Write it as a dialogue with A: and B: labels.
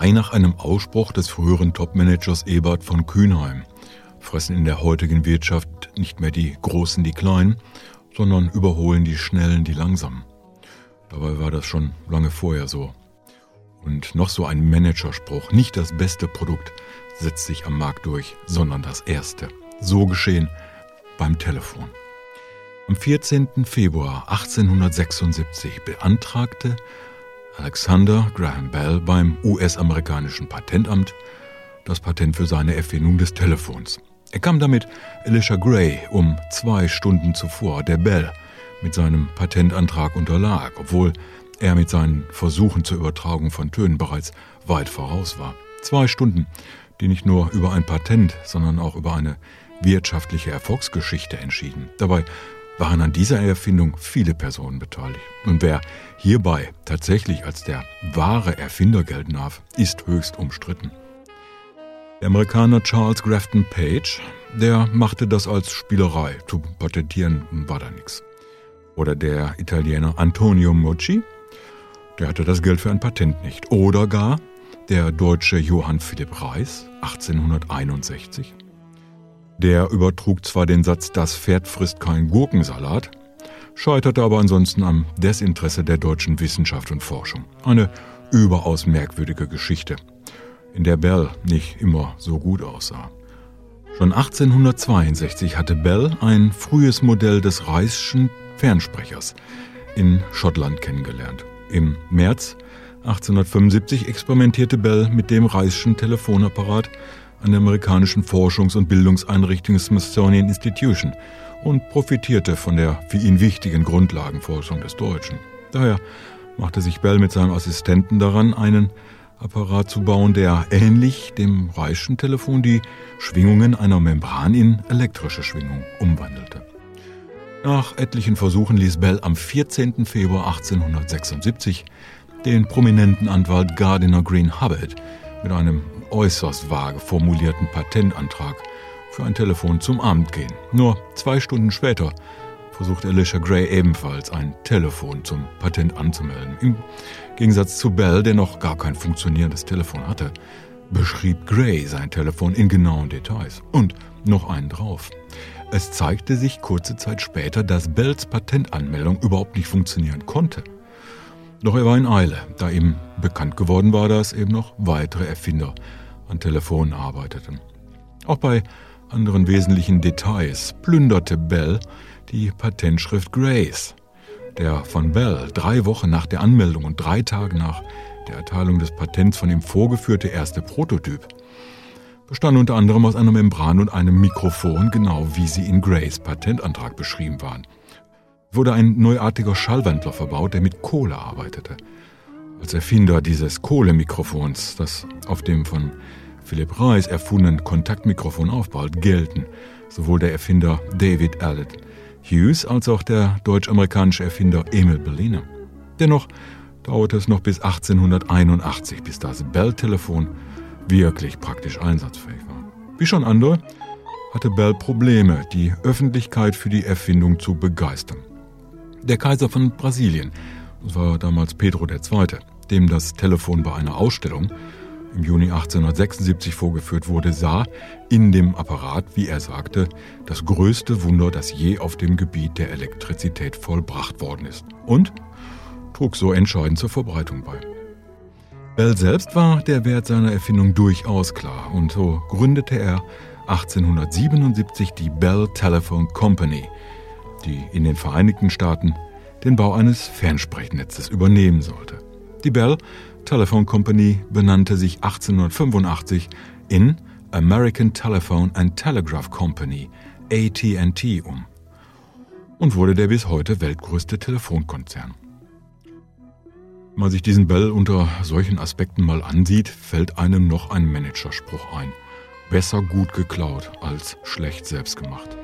A: Frei nach einem Ausspruch des früheren Topmanagers Ebert von Kühnheim fressen in der heutigen Wirtschaft nicht mehr die Großen die Kleinen, sondern überholen die Schnellen die Langsamen. Dabei war das schon lange vorher so. Und noch so ein Managerspruch, nicht das beste Produkt setzt sich am Markt durch, sondern das erste. So geschehen beim Telefon. Am 14. Februar 1876 beantragte Alexander Graham Bell beim US-amerikanischen Patentamt das Patent für seine Erfindung des Telefons. Er kam damit Elisha Gray um zwei Stunden zuvor, der Bell mit seinem Patentantrag unterlag, obwohl er mit seinen Versuchen zur Übertragung von Tönen bereits weit voraus war. Zwei Stunden, die nicht nur über ein Patent, sondern auch über eine wirtschaftliche Erfolgsgeschichte entschieden. Dabei waren an dieser Erfindung viele Personen beteiligt. Und wer hierbei tatsächlich als der wahre Erfinder gelten darf, ist höchst umstritten. Der Amerikaner Charles Grafton Page, der machte das als Spielerei. Zu patentieren war da nichts. Oder der Italiener Antonio Mochi, der hatte das Geld für ein Patent nicht. Oder gar der deutsche Johann Philipp Reis 1861. Der übertrug zwar den Satz, das Pferd frisst kein Gurkensalat, scheiterte aber ansonsten am Desinteresse der deutschen Wissenschaft und Forschung. Eine überaus merkwürdige Geschichte, in der Bell nicht immer so gut aussah. Schon 1862 hatte Bell ein frühes Modell des Reichschen Fernsprechers in Schottland kennengelernt. Im März 1875 experimentierte Bell mit dem Reichschen Telefonapparat an der amerikanischen Forschungs- und Bildungseinrichtung Smithsonian Institution und profitierte von der für ihn wichtigen Grundlagenforschung des Deutschen. Daher machte sich Bell mit seinem Assistenten daran, einen Apparat zu bauen, der ähnlich dem Reichschen Telefon die Schwingungen einer Membran in elektrische Schwingungen umwandelte. Nach etlichen Versuchen ließ Bell am 14. Februar 1876 den prominenten Anwalt Gardiner Green Hubbard mit einem äußerst vage formulierten Patentantrag für ein Telefon zum Amt gehen. Nur zwei Stunden später versucht Alicia Gray ebenfalls ein Telefon zum Patent anzumelden. Im Gegensatz zu Bell, der noch gar kein funktionierendes Telefon hatte, beschrieb Gray sein Telefon in genauen Details. Und noch einen drauf. Es zeigte sich kurze Zeit später, dass Bells Patentanmeldung überhaupt nicht funktionieren konnte. Doch er war in Eile, da ihm bekannt geworden war, dass eben noch weitere Erfinder an Telefonen arbeiteten. Auch bei anderen wesentlichen Details plünderte Bell die Patentschrift Grace, der von Bell drei Wochen nach der Anmeldung und drei Tage nach der Erteilung des Patents von ihm vorgeführte erste Prototyp bestand unter anderem aus einer Membran und einem Mikrofon, genau wie sie in Grays Patentantrag beschrieben waren wurde ein neuartiger Schallwandler verbaut, der mit Kohle arbeitete. Als Erfinder dieses Kohlemikrofons, das auf dem von Philipp Reis erfundenen Kontaktmikrofon aufbaut, gelten sowohl der Erfinder David Allen Hughes als auch der deutsch-amerikanische Erfinder Emil Berliner. Dennoch dauerte es noch bis 1881, bis das Bell-Telefon wirklich praktisch einsatzfähig war. Wie schon andere hatte Bell Probleme, die Öffentlichkeit für die Erfindung zu begeistern. Der Kaiser von Brasilien, das war damals Pedro II., dem das Telefon bei einer Ausstellung im Juni 1876 vorgeführt wurde, sah in dem Apparat, wie er sagte, das größte Wunder, das je auf dem Gebiet der Elektrizität vollbracht worden ist und trug so entscheidend zur Verbreitung bei. Bell selbst war der Wert seiner Erfindung durchaus klar und so gründete er 1877 die Bell Telephone Company – die in den Vereinigten Staaten den Bau eines Fernsprechnnetzes übernehmen sollte. Die Bell Telephone Company benannte sich 1885 in American Telephone and Telegraph Company, ATT, um und wurde der bis heute weltgrößte Telefonkonzern. Wenn man sich diesen Bell unter solchen Aspekten mal ansieht, fällt einem noch ein Managerspruch ein. Besser gut geklaut als schlecht selbst gemacht.